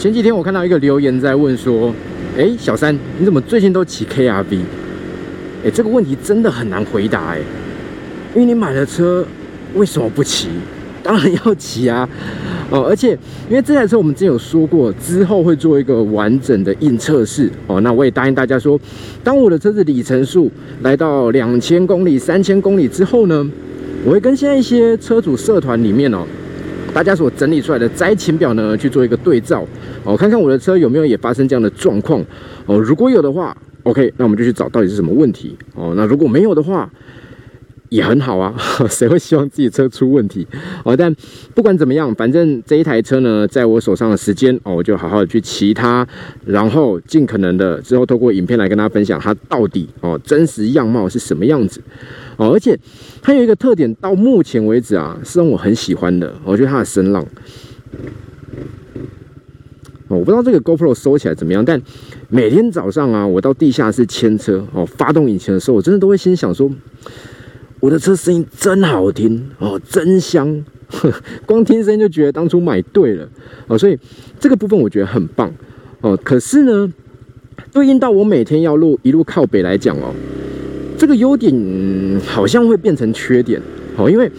前几天我看到一个留言在问说，哎，小三，你怎么最近都骑 KRV？哎，这个问题真的很难回答哎，因为你买了车，为什么不骑？当然要骑啊！哦，而且因为这台车我们之前有说过，之后会做一个完整的硬测试哦。那我也答应大家说，当我的车子里程数来到两千公里、三千公里之后呢，我会跟现在一些车主社团里面哦，大家所整理出来的灾情表呢去做一个对照哦，看看我的车有没有也发生这样的状况哦。如果有的话，OK，那我们就去找到底是什么问题哦。那如果没有的话，也很好啊，谁会希望自己车出问题哦？但不管怎么样，反正这一台车呢，在我手上的时间哦，我就好好的去骑它，然后尽可能的之后透过影片来跟大家分享它到底哦真实样貌是什么样子哦。而且它有一个特点，到目前为止啊，是让我很喜欢的，我觉得它的声浪哦，我不知道这个 GoPro 收起来怎么样，但每天早上啊，我到地下室牵车哦，发动引擎的时候，我真的都会心想说。我的车声音真好听哦，真香，光听声音就觉得当初买对了哦，所以这个部分我觉得很棒哦。可是呢，对应到我每天要录一路靠北来讲哦，这个优点好像会变成缺点哦，因为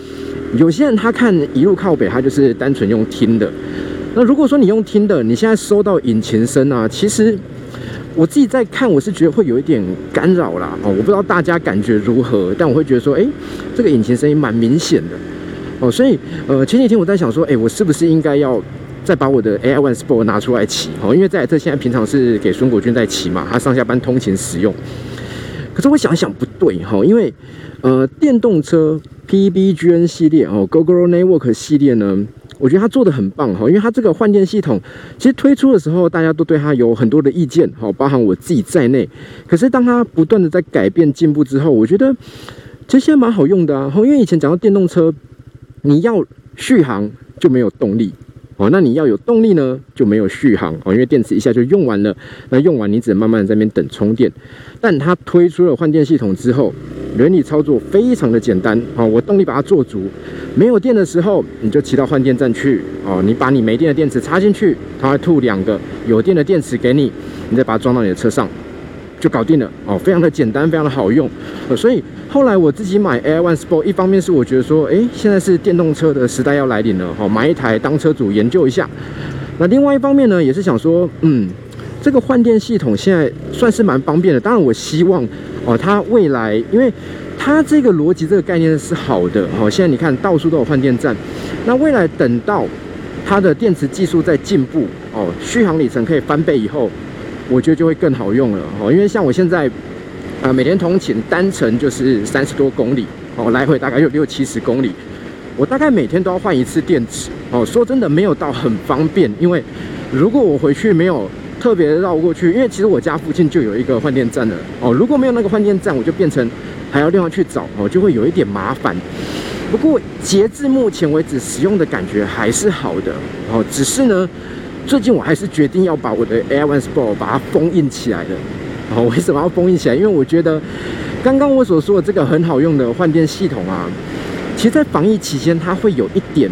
有些人他看一路靠北，他就是单纯用听的。那如果说你用听的，你现在收到引擎声啊，其实。我自己在看，我是觉得会有一点干扰啦，哦，我不知道大家感觉如何，但我会觉得说，哎，这个引擎声音蛮明显的，哦，所以，呃，前几天我在想说，哎，我是不是应该要再把我的 AI One Sport 拿出来骑，哦，因为这台车现在平常是给孙国军在骑嘛，他上下班通勤使用，可是我想想不对，哈，因为，呃，电动车 PBGN 系列哦，GoGo Network 系列呢。我觉得它做的很棒哈，因为它这个换电系统其实推出的时候，大家都对它有很多的意见哈，包含我自己在内。可是当它不断的在改变进步之后，我觉得其实现在蛮好用的啊。因为以前讲到电动车，你要续航就没有动力。哦，那你要有动力呢，就没有续航哦，因为电池一下就用完了。那用完你只能慢慢在那边等充电。但它推出了换电系统之后，原理操作非常的简单哦。我动力把它做足，没有电的时候，你就骑到换电站去哦。你把你没电的电池插进去，它会吐两个有电的电池给你，你再把它装到你的车上。就搞定了哦，非常的简单，非常的好用，所以后来我自己买 Air One Sport，一方面是我觉得说，哎，现在是电动车的时代要来临了，哦，买一台当车主研究一下。那另外一方面呢，也是想说，嗯，这个换电系统现在算是蛮方便的。当然，我希望哦，它未来，因为它这个逻辑这个概念是好的，哦，现在你看到处都有换电站，那未来等到它的电池技术在进步，哦，续航里程可以翻倍以后。我觉得就会更好用了哦，因为像我现在，啊，每天通勤单程就是三十多公里哦，来回大概有六七十公里，我大概每天都要换一次电池哦。说真的，没有到很方便，因为如果我回去没有特别绕过去，因为其实我家附近就有一个换电站了哦。如果没有那个换电站，我就变成还要另外去找哦，就会有一点麻烦。不过截至目前为止，使用的感觉还是好的哦，只是呢。最近我还是决定要把我的 Air One Sport 把它封印起来了。哦，为什么要封印起来？因为我觉得刚刚我所说的这个很好用的换电系统啊，其实，在防疫期间它会有一点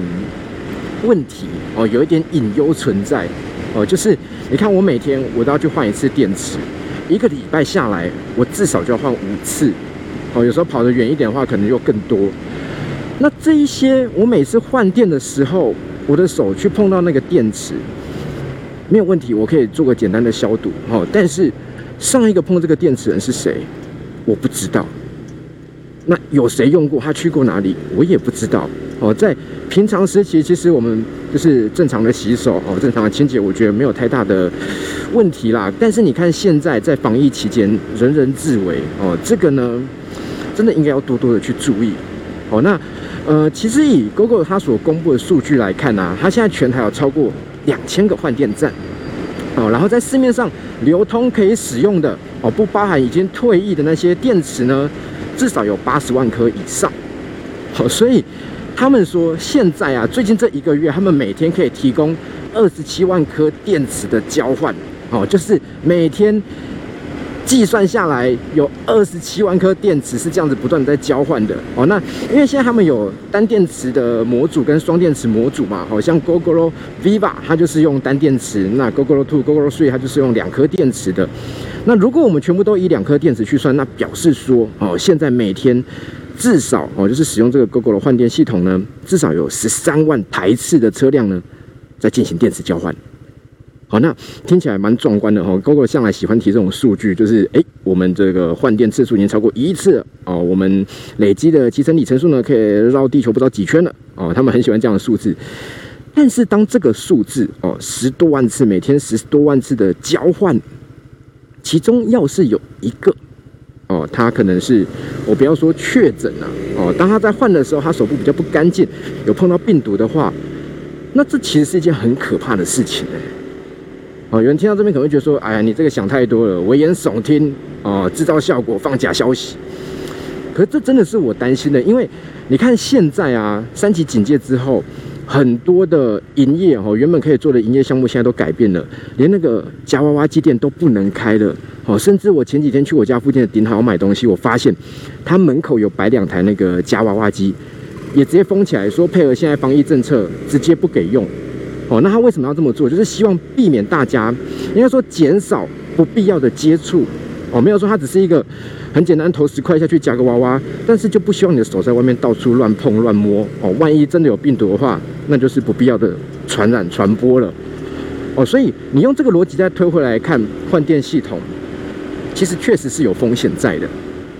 问题哦，有一点隐忧存在哦。就是你看，我每天我都要去换一次电池，一个礼拜下来，我至少就要换五次。哦，有时候跑得远一点的话，可能又更多。那这一些，我每次换电的时候，我的手去碰到那个电池。没有问题，我可以做个简单的消毒，哦。但是上一个碰这个电池人是谁，我不知道。那有谁用过？他去过哪里？我也不知道，哦。在平常时期，其实我们就是正常的洗手，哦，正常的清洁，我觉得没有太大的问题啦。但是你看现在在防疫期间，人人自危，哦，这个呢，真的应该要多多的去注意，哦。那呃，其实以 Google 它所公布的数据来看呢，它现在全台有超过。两千个换电站，哦，然后在市面上流通可以使用的哦，不包含已经退役的那些电池呢，至少有八十万颗以上。好，所以他们说现在啊，最近这一个月，他们每天可以提供二十七万颗电池的交换，哦，就是每天计算下来有二十七万颗电池是这样子不断在交换的哦。那因为现在他们有单电池的模组跟双电池模组嘛，好像 Googleo Viva 它就是用单电池，那 Googleo Two、Googleo Three 它就是用两颗电池的。那如果我们全部都以两颗电池去算，那表示说哦，现在每天至少哦，就是使用这个 GoGo 的换电系统呢，至少有十三万台次的车辆呢在进行电池交换。好，那听起来蛮壮观的哈。GoGo 向来喜欢提这种数据，就是哎，我们这个换电次数已经超过一亿次哦，我们累积的集成里程数呢，可以绕地球不知道几圈了哦。他们很喜欢这样的数字。但是当这个数字哦，十多万次每天十多万次的交换，其中要是有一个哦，他可能是我不要说确诊了哦，当他在换的时候，他手部比较不干净，有碰到病毒的话，那这其实是一件很可怕的事情哎。哦，有人听到这边可能会觉得说：“哎呀，你这个想太多了，危言耸听哦，制造效果，放假消息。”可是这真的是我担心的，因为你看现在啊，三级警戒之后，很多的营业哦，原本可以做的营业项目现在都改变了，连那个夹娃娃机店都不能开了哦。甚至我前几天去我家附近的顶好买东西，我发现他门口有摆两台那个夹娃娃机，也直接封起来，说配合现在防疫政策，直接不给用。哦，那他为什么要这么做？就是希望避免大家，应该说减少不必要的接触。哦，没有说他只是一个很简单投十块下去夹个娃娃，但是就不希望你的手在外面到处乱碰乱摸。哦，万一真的有病毒的话，那就是不必要的传染传播了。哦，所以你用这个逻辑再推回来看换电系统，其实确实是有风险在的。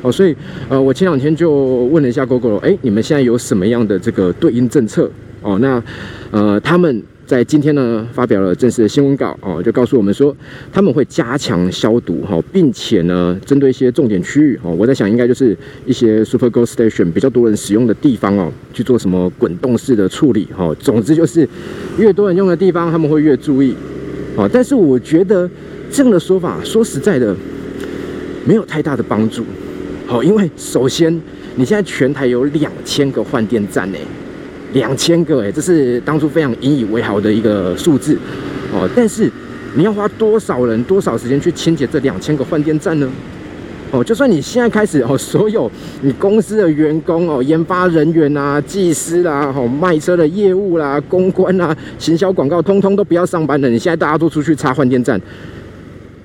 哦，所以呃，我前两天就问了一下 Google，哎，你们现在有什么样的这个对应政策？哦，那呃，他们。在今天呢，发表了正式的新闻稿哦，就告诉我们说他们会加强消毒哈，并且呢，针对一些重点区域哦，我在想应该就是一些 Super Go Station 比较多人使用的地方哦，去做什么滚动式的处理哈。总之就是越多人用的地方，他们会越注意哦。但是我觉得这样的说法，说实在的，没有太大的帮助。好，因为首先你现在全台有两千个换电站呢。两千个哎，这是当初非常引以为豪的一个数字哦。但是你要花多少人、多少时间去清洁这两千个换电站呢？哦，就算你现在开始哦，所有你公司的员工哦、研发人员啊、技师啦、哦卖车的业务啦、公关啊、行销广告，通通都不要上班了。你现在大家都出去插换电站。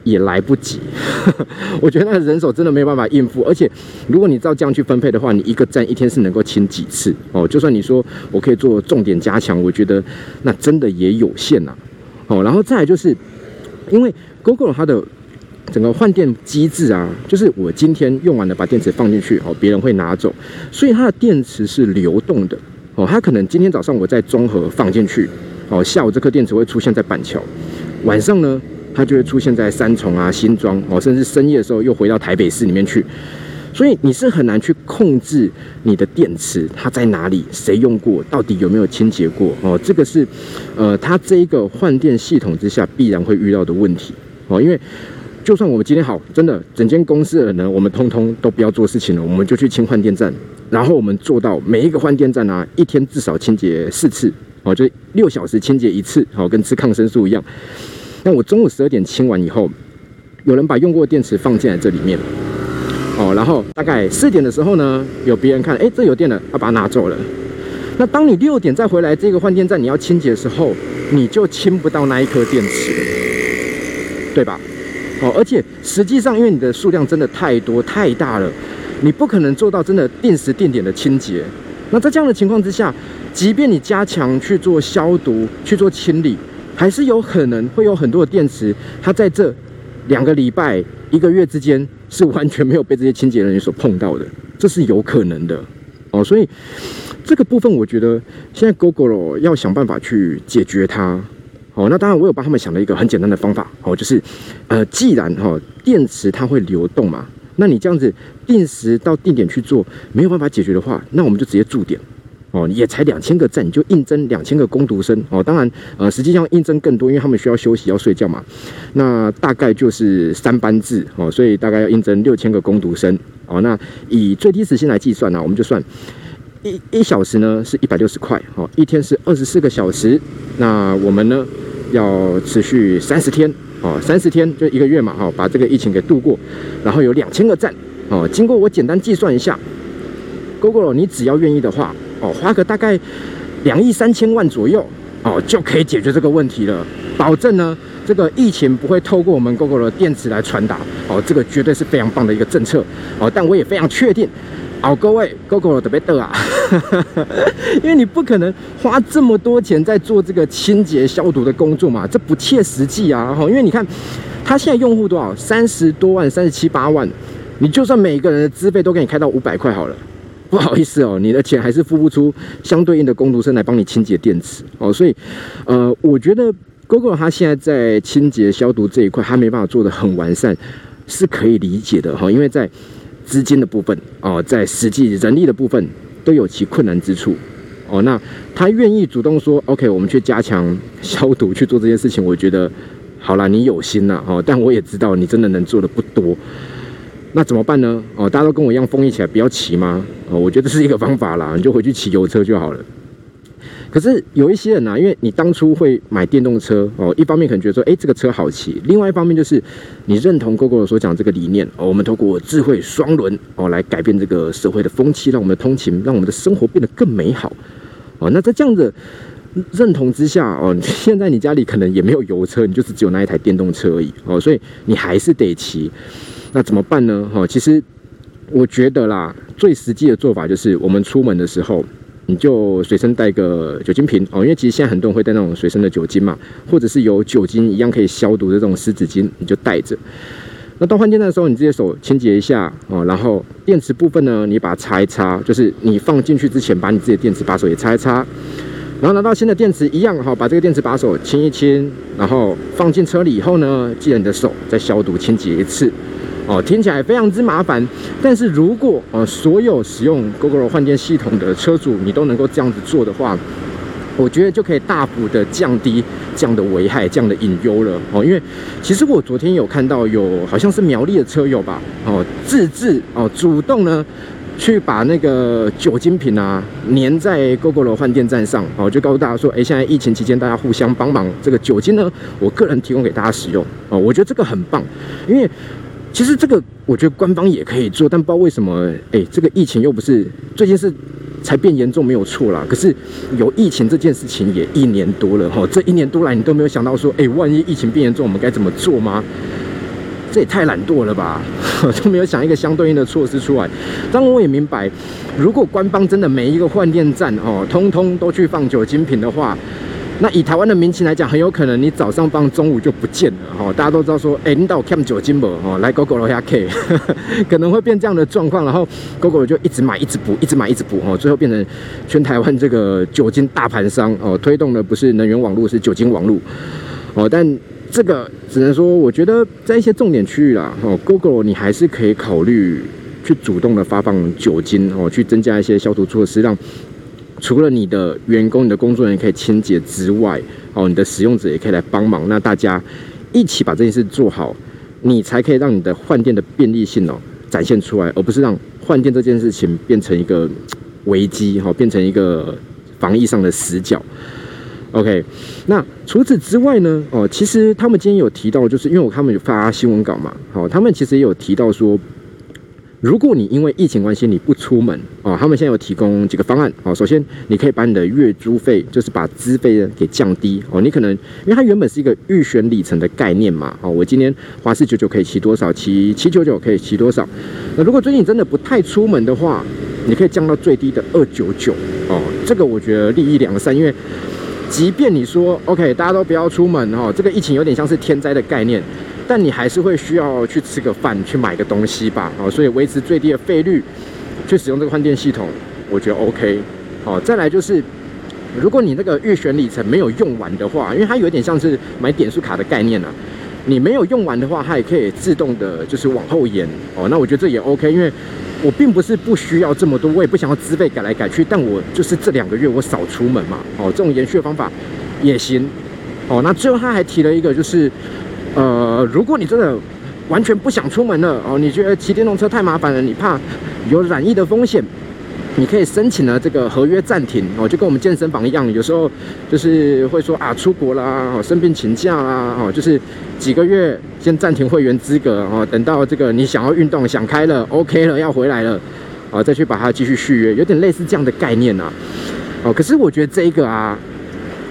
也来不及，我觉得那人手真的没有办法应付，而且如果你照这样去分配的话，你一个站一天是能够清几次哦？就算你说我可以做重点加强，我觉得那真的也有限呐。哦，然后再来就是，因为 Google 它的整个换电机制啊，就是我今天用完了把电池放进去哦，别人会拿走，所以它的电池是流动的哦。它可能今天早上我在中和放进去哦，下午这颗电池会出现在板桥，晚上呢？它就会出现在三重啊、新庄哦，甚至深夜的时候又回到台北市里面去，所以你是很难去控制你的电池它在哪里，谁用过，到底有没有清洁过哦？这个是呃，它这一个换电系统之下必然会遇到的问题哦。因为就算我们今天好，真的整间公司的人，我们通通都不要做事情了，我们就去清换电站，然后我们做到每一个换电站啊，一天至少清洁四次哦，就六小时清洁一次，好，跟吃抗生素一样。那我中午十二点清完以后，有人把用过的电池放进来这里面，哦，然后大概四点的时候呢，有别人看，哎，这有电了，他把它拿走了。那当你六点再回来这个换电站，你要清洁的时候，你就清不到那一颗电池，对吧？哦，而且实际上，因为你的数量真的太多太大了，你不可能做到真的定时定点的清洁。那在这样的情况之下，即便你加强去做消毒、去做清理。还是有可能会有很多的电池，它在这两个礼拜、一个月之间是完全没有被这些清洁人员所碰到的，这是有可能的哦。所以这个部分，我觉得现在 Google 要想办法去解决它。哦，那当然我有帮他们想了一个很简单的方法哦，就是呃，既然哈电池它会流动嘛，那你这样子定时到定点去做没有办法解决的话，那我们就直接驻点。哦，也才两千个站，你就应征两千个攻读生哦。当然，呃，实际上应征更多，因为他们需要休息、要睡觉嘛。那大概就是三班制哦，所以大概要应征六千个攻读生哦。那以最低时薪来计算呢，我们就算一一小时呢是一百六十块哦，一天是二十四个小时。那我们呢要持续三十天哦，三十天就一个月嘛，哈，把这个疫情给度过，然后有两千个赞哦。经过我简单计算一下，Google，你只要愿意的话哦，花个大概两亿三千万左右哦，就可以解决这个问题了，保证呢。这个疫情不会透过我们 Google 的电池来传达哦，这个绝对是非常棒的一个政策哦。但我也非常确定，哦，各位 Google 的别得啊，因为你不可能花这么多钱在做这个清洁消毒的工作嘛，这不切实际啊。哈，因为你看，他现在用户多少？三十多万，三十七八万，你就算每个人的资费都给你开到五百块好了，不好意思哦，你的钱还是付不出相对应的工读生来帮你清洁电池哦。所以，呃，我觉得。Google 它现在在清洁消毒这一块，它没办法做的很完善，是可以理解的哈。因为在资金的部分哦，在实际人力的部分都有其困难之处哦。那他愿意主动说 OK，我们去加强消毒去做这件事情，我觉得好了，你有心了哦。但我也知道你真的能做的不多，那怎么办呢？哦，大家都跟我一样封印起来，不要骑吗？哦，我觉得是一个方法啦，你就回去骑油车就好了。可是有一些人呢，因为你当初会买电动车哦，一方面可能觉得说，哎，这个车好骑；，另外一方面就是你认同 GoGo 所讲这个理念哦，我们透过智慧双轮哦，来改变这个社会的风气，让我们的通勤，让我们的生活变得更美好哦。那在这样的认同之下哦，现在你家里可能也没有油车，你就是只有那一台电动车而已哦，所以你还是得骑。那怎么办呢？哈，其实我觉得啦，最实际的做法就是我们出门的时候。你就随身带个酒精瓶哦，因为其实现在很多人会带那种随身的酒精嘛，或者是有酒精一样可以消毒的这种湿纸巾，你就带着。那到换电站的时候，你直接手清洁一下哦，然后电池部分呢，你把它擦一擦，就是你放进去之前，把你自己的电池把手也擦一擦。然后拿到新的电池一样哈，把这个电池把手清一清，然后放进车里以后呢，记得你的手再消毒清洁一次。哦，听起来非常之麻烦，但是如果呃所有使用 Google 换电系统的车主，你都能够这样子做的话，我觉得就可以大幅的降低这样的危害、这样的隐忧了。哦，因为其实我昨天有看到有好像是苗栗的车友吧，哦，自制哦，主动呢去把那个酒精瓶啊粘在 Google 换电站上，哦，就告诉大家说，哎，现在疫情期间大家互相帮忙，这个酒精呢，我个人提供给大家使用。哦，我觉得这个很棒，因为。其实这个我觉得官方也可以做，但不知道为什么，哎，这个疫情又不是最近是才变严重，没有错啦。可是有疫情这件事情也一年多了哈，这一年多来你都没有想到说，哎，万一疫情变严重，我们该怎么做吗？这也太懒惰了吧，都没有想一个相对应的措施出来。当然我也明白，如果官方真的每一个换电站哦，通通都去放酒精瓶的话。那以台湾的民情来讲，很有可能你早上放，中午就不见了哈。大家都知道说，哎，你到 Cam 酒精不？哦，来 GoGo 楼下 K，可能会变这样的状况。然后 GoGo 就一直买，一直补，一直买，一直补哦，最后变成全台湾这个酒精大盘商哦，推动的不是能源网络，是酒精网络哦。但这个只能说，我觉得在一些重点区域啦，哦，GoGo 你还是可以考虑去主动的发放酒精哦，去增加一些消毒措施，让。除了你的员工、你的工作人员可以清洁之外，哦，你的使用者也可以来帮忙。那大家一起把这件事做好，你才可以让你的换电的便利性哦展现出来，而不是让换电这件事情变成一个危机，哈，变成一个防疫上的死角。OK，那除此之外呢？哦，其实他们今天有提到，就是因为我他们有发新闻稿嘛，好，他们其实也有提到说。如果你因为疫情关系你不出门哦，他们现在有提供几个方案哦。首先，你可以把你的月租费，就是把资费给降低哦。你可能因为它原本是一个预选里程的概念嘛哦，我今天花四九九可以骑多少，骑七九九可以骑多少。那如果最近真的不太出门的话，你可以降到最低的二九九哦。这个我觉得利益两三，因为即便你说 OK，大家都不要出门哦，这个疫情有点像是天灾的概念。但你还是会需要去吃个饭，去买个东西吧，哦，所以维持最低的费率去使用这个换电系统，我觉得 OK。好，再来就是，如果你那个预选里程没有用完的话，因为它有点像是买点数卡的概念啊，你没有用完的话，它也可以自动的，就是往后延。哦，那我觉得这也 OK，因为我并不是不需要这么多，我也不想要资费改来改去，但我就是这两个月我少出门嘛，哦，这种延续的方法也行。哦，那最后他还提了一个就是。呃，如果你真的完全不想出门了哦，你觉得骑电动车太麻烦了，你怕有染疫的风险，你可以申请了这个合约暂停哦，就跟我们健身房一样，有时候就是会说啊出国啦，哦生病请假啦，哦就是几个月先暂停会员资格哦，等到这个你想要运动想开了，OK 了要回来了，哦再去把它继续续约，有点类似这样的概念呐，哦可是我觉得这个啊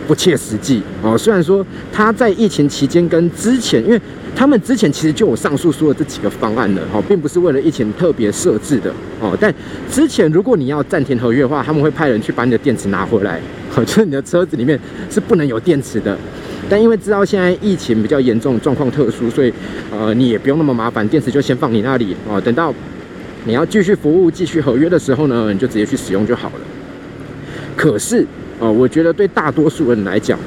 不切实际哦，虽然说他在疫情期间跟之前，因为他们之前其实就有上述说的这几个方案了，哦，并不是为了疫情特别设置的，哦。但之前如果你要暂停合约的话，他们会派人去把你的电池拿回来，哦，就是你的车子里面是不能有电池的。但因为知道现在疫情比较严重，状况特殊，所以呃，你也不用那么麻烦，电池就先放你那里，哦，等到你要继续服务、继续合约的时候呢，你就直接去使用就好了。可是，哦，我觉得对大多数人来讲，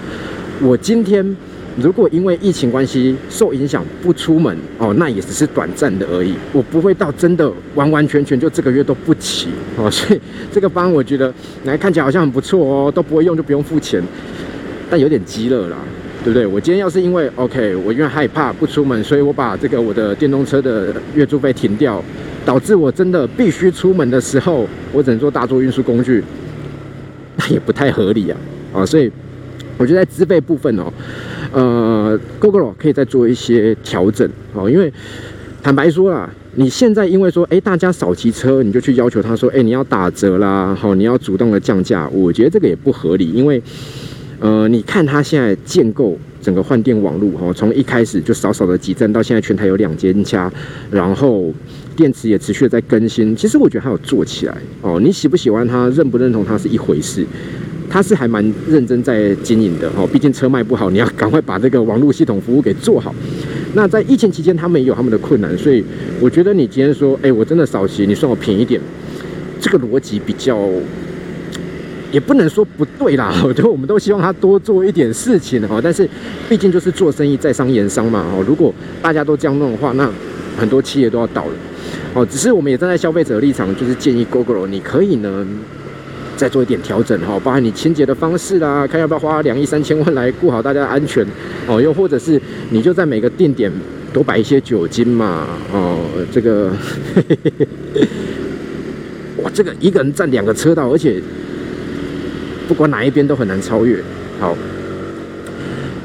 我今天。如果因为疫情关系受影响不出门哦，那也只是短暂的而已。我不会到真的完完全全就这个月都不骑哦，所以这个班我觉得来看起来好像很不错哦，都不会用就不用付钱，但有点急了啦，对不对？我今天要是因为 OK，我因为害怕不出门，所以我把这个我的电动车的月租费停掉，导致我真的必须出门的时候，我只能坐大众运输工具，那 也不太合理啊啊！所以我觉得在资费部分哦。呃，Google 可以再做一些调整哦，因为坦白说啦，你现在因为说，哎，大家少骑车，你就去要求他说，哎，你要打折啦，好，你要主动的降价，我觉得这个也不合理，因为，呃，你看他现在建构整个换电网络，哈，从一开始就少少的几站，到现在全台有两间家，然后电池也持续在更新，其实我觉得他有做起来哦，你喜不喜欢他，认不认同他是一回事。他是还蛮认真在经营的哦，毕竟车卖不好，你要赶快把这个网络系统服务给做好。那在疫情期间，他们也有他们的困难，所以我觉得你今天说，哎，我真的少骑，你算我便宜点，这个逻辑比较，也不能说不对啦。我觉得我们都希望他多做一点事情哈，但是毕竟就是做生意在商言商嘛哦。如果大家都这样弄的话，那很多企业都要倒了哦。只是我们也站在消费者的立场，就是建议 GoGo 你可以呢。再做一点调整哈，包含你清洁的方式啦，看要不要花两亿三千万来顾好大家的安全哦，又或者是你就在每个定点多摆一些酒精嘛哦，这个，哇，这个一个人占两个车道，而且不管哪一边都很难超越。好，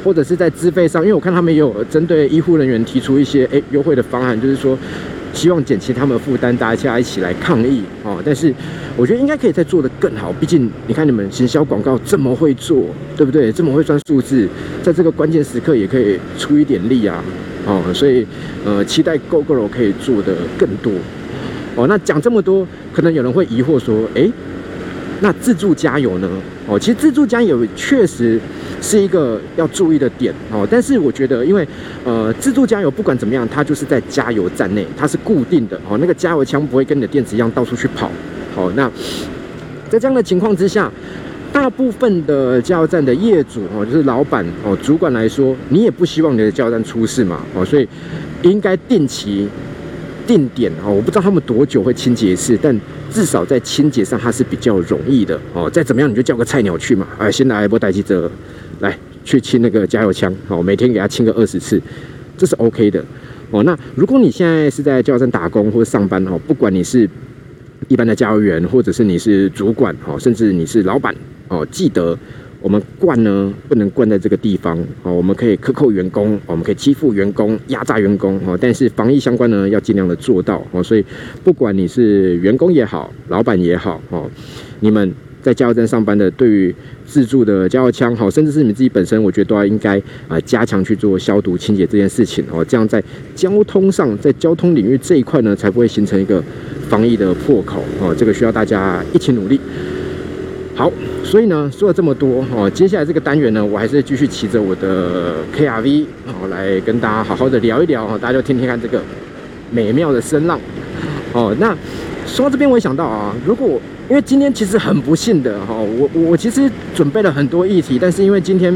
或者是在资费上，因为我看他们也有针对医护人员提出一些诶优惠的方案，就是说。希望减轻他们的负担，大家一起来抗议哦。但是我觉得应该可以再做得更好，毕竟你看你们行销广告这么会做，对不对？这么会算数字，在这个关键时刻也可以出一点力啊。哦，所以呃，期待 GoGo 可以做的更多。哦，那讲这么多，可能有人会疑惑说，哎，那自助加油呢？哦，其实自助加油确实。是一个要注意的点哦，但是我觉得，因为呃，自助加油不管怎么样，它就是在加油站内，它是固定的哦，那个加油枪不会跟你的电池一样到处去跑。好，那在这样的情况之下，大部分的加油站的业主哦，就是老板哦，主管来说，你也不希望你的加油站出事嘛哦，所以应该定期定点哦，我不知道他们多久会清洁一次，但至少在清洁上它是比较容易的哦。再怎么样，你就叫个菜鸟去嘛，哎，先来一波代机车。来去清那个加油枪，哦，每天给他清个二十次，这是 OK 的，哦。那如果你现在是在加油站打工或者上班，哦，不管你是一般的加油员，或者是你是主管，哦，甚至你是老板，哦，记得我们灌呢不能灌在这个地方，哦，我们可以克扣员工，我们可以欺负员工、压榨员工，哦，但是防疫相关呢要尽量的做到，哦，所以不管你是员工也好，老板也好，哦，你们。在加油站上班的，对于自助的加油枪，好，甚至是你们自己本身，我觉得都要应该啊加强去做消毒清洁这件事情哦，这样在交通上，在交通领域这一块呢，才不会形成一个防疫的破口哦，这个需要大家一起努力。好，所以呢，说了这么多哦，接下来这个单元呢，我还是继续骑着我的 KRV 哦，来跟大家好好的聊一聊哦，大家就听听看这个美妙的声浪哦。那说到这边，我也想到啊，如果因为今天其实很不幸的哈，我我其实准备了很多议题，但是因为今天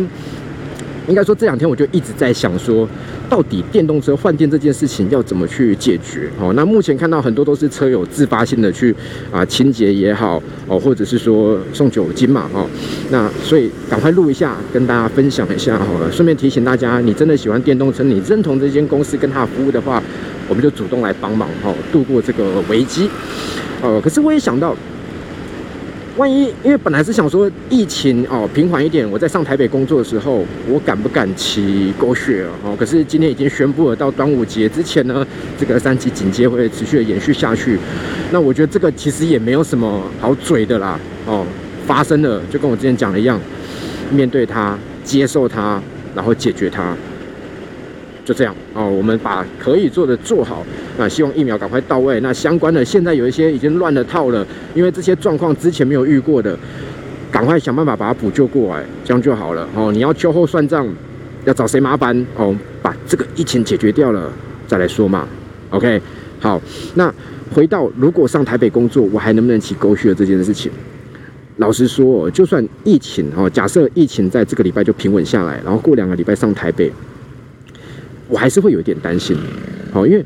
应该说这两天我就一直在想说，到底电动车换电这件事情要怎么去解决？哦，那目前看到很多都是车友自发性的去啊清洁也好哦，或者是说送酒精嘛哈，那所以赶快录一下，跟大家分享一下好了，顺便提醒大家，你真的喜欢电动车，你认同这间公司跟他的服务的话，我们就主动来帮忙哈，度过这个危机。哦，可是我也想到。万一因为本来是想说疫情哦平缓一点，我在上台北工作的时候，我敢不敢骑狗血哦？可是今天已经宣布了，到端午节之前呢，这个三级警戒会持续的延续下去。那我觉得这个其实也没有什么好嘴的啦哦，发生了就跟我之前讲的一样，面对它，接受它，然后解决它。就这样哦，我们把可以做的做好。那希望疫苗赶快到位。那相关的现在有一些已经乱了套了，因为这些状况之前没有遇过的，赶快想办法把它补救过来，这样就好了哦。你要秋后算账，要找谁麻烦哦？把这个疫情解决掉了再来说嘛。OK，好。那回到如果上台北工作，我还能不能骑狗血这件事情？老实说，就算疫情哦，假设疫情在这个礼拜就平稳下来，然后过两个礼拜上台北。我还是会有一点担心，好，因为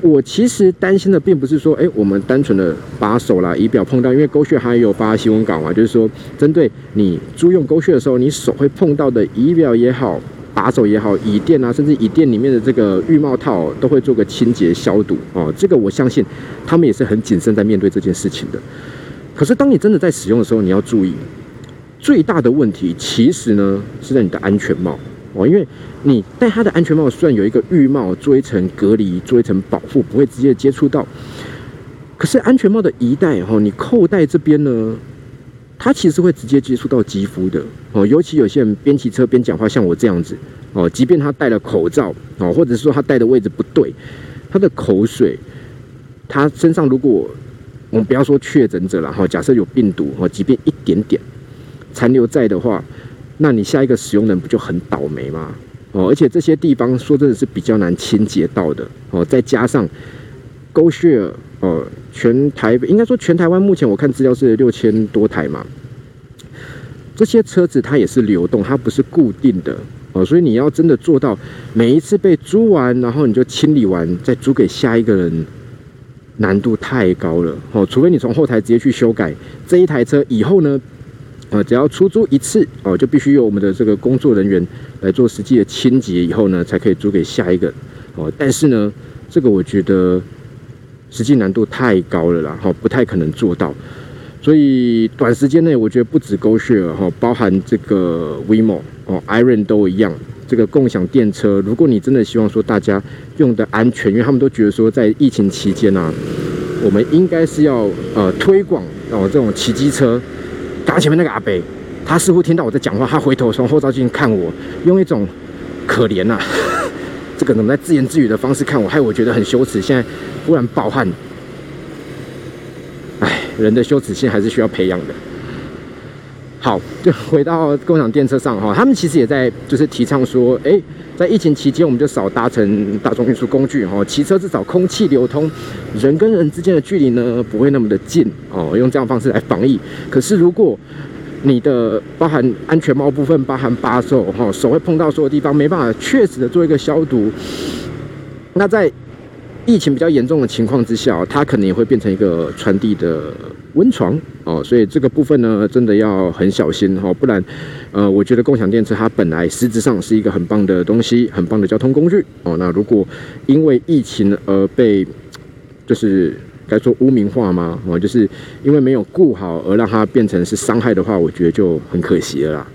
我其实担心的并不是说，哎，我们单纯的把手啦、仪表碰到，因为勾血还有发新闻稿嘛，就是说，针对你租用勾血的时候，你手会碰到的仪表也好、把手也好、椅垫啊，甚至椅垫里面的这个浴帽套，都会做个清洁消毒哦。这个我相信他们也是很谨慎在面对这件事情的。可是当你真的在使用的时候，你要注意，最大的问题其实呢是在你的安全帽。哦，因为你戴他的安全帽，虽然有一个浴帽做一层隔离、做一层保护，不会直接接触到，可是安全帽的一戴哈，你扣带这边呢，它其实会直接接触到肌肤的哦。尤其有些人边骑车边讲话，像我这样子哦，即便他戴了口罩哦，或者是说他戴的位置不对，他的口水，他身上如果我们不要说确诊者了哈，假设有病毒哦，即便一点点残留在的话。那你下一个使用人不就很倒霉吗？哦，而且这些地方说真的是比较难清洁到的哦，再加上勾血哦，全台应该说全台湾目前我看资料是六千多台嘛，这些车子它也是流动，它不是固定的哦，所以你要真的做到每一次被租完，然后你就清理完再租给下一个人，难度太高了哦，除非你从后台直接去修改这一台车以后呢。啊，只要出租一次哦，就必须由我们的这个工作人员来做实际的清洁，以后呢才可以租给下一个哦。但是呢，这个我觉得实际难度太高了啦，哈，不太可能做到。所以短时间内，我觉得不止 GoShare 哈，包含这个 WeMo 哦，Iron 都一样。这个共享电车，如果你真的希望说大家用的安全，因为他们都觉得说在疫情期间呢，我们应该是要呃推广哦这种骑机车。刚前面那个阿北，他似乎听到我在讲话，他回头从后照镜看我，用一种可怜呐，这个怎么在自言自语的方式看我，害我觉得很羞耻。现在忽然暴汗，哎，人的羞耻心还是需要培养的。好，就回到共享电车上哈，他们其实也在就是提倡说，哎，在疫情期间我们就少搭乘大众运输工具哈，骑车至少空气流通，人跟人之间的距离呢不会那么的近哦，用这样方式来防疫。可是如果你的包含安全帽部分，包含把手哈，手会碰到所有地方，没办法确实的做一个消毒，那在疫情比较严重的情况之下，它可能也会变成一个传递的。温床哦，所以这个部分呢，真的要很小心哈，不然，呃，我觉得共享电车它本来实质上是一个很棒的东西，很棒的交通工具哦。那如果因为疫情而被，就是该说污名化吗？哦，就是因为没有顾好而让它变成是伤害的话，我觉得就很可惜了啦。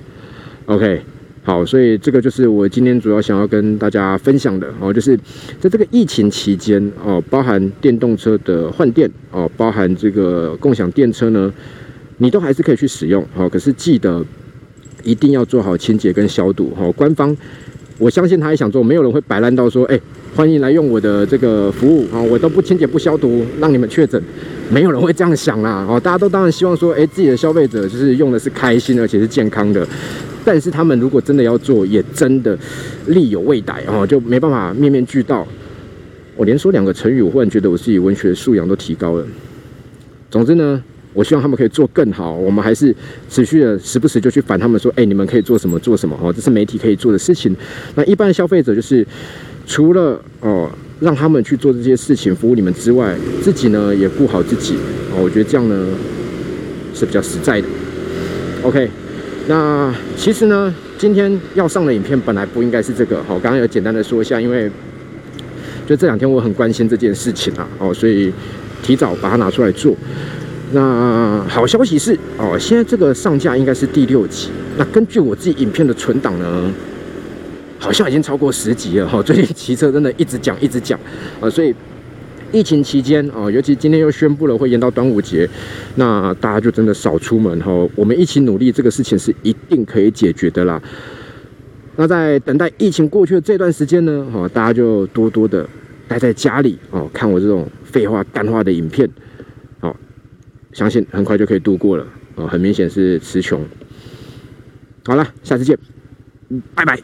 OK。好，所以这个就是我今天主要想要跟大家分享的哦，就是在这个疫情期间哦，包含电动车的换电哦，包含这个共享电车呢，你都还是可以去使用哦。可是记得一定要做好清洁跟消毒哦。官方我相信他也想做，没有人会摆烂到说，哎，欢迎来用我的这个服务啊，我都不清洁不消毒，让你们确诊，没有人会这样想啦哦。大家都当然希望说，哎，自己的消费者就是用的是开心而且是健康的。但是他们如果真的要做，也真的力有未逮哦，就没办法面面俱到。我连说两个成语，我忽然觉得我自己文学素养都提高了。总之呢，我希望他们可以做更好。我们还是持续的时不时就去烦他们说：“哎，你们可以做什么做什么哦，这是媒体可以做的事情。”那一般消费者就是除了哦让他们去做这些事情服务你们之外，自己呢也顾好自己哦。我觉得这样呢是比较实在的。OK。那其实呢，今天要上的影片本来不应该是这个，好，刚刚有简单的说一下，因为就这两天我很关心这件事情啊，哦，所以提早把它拿出来做。那好消息是哦，现在这个上架应该是第六集。那根据我自己影片的存档呢，好像已经超过十集了哈。最近骑车真的一直讲一直讲啊，所以疫情期间啊，尤其今天又宣布了会延到端午节，那大家就真的少出门哈。我们一起努力，这个事情是一定可以解决的啦。那在等待疫情过去的这段时间呢，哈，大家就多多的待在家里哦，看我这种废话干话的影片。好相信很快就可以度过了哦，很明显是词穷。好了，下次见，拜拜。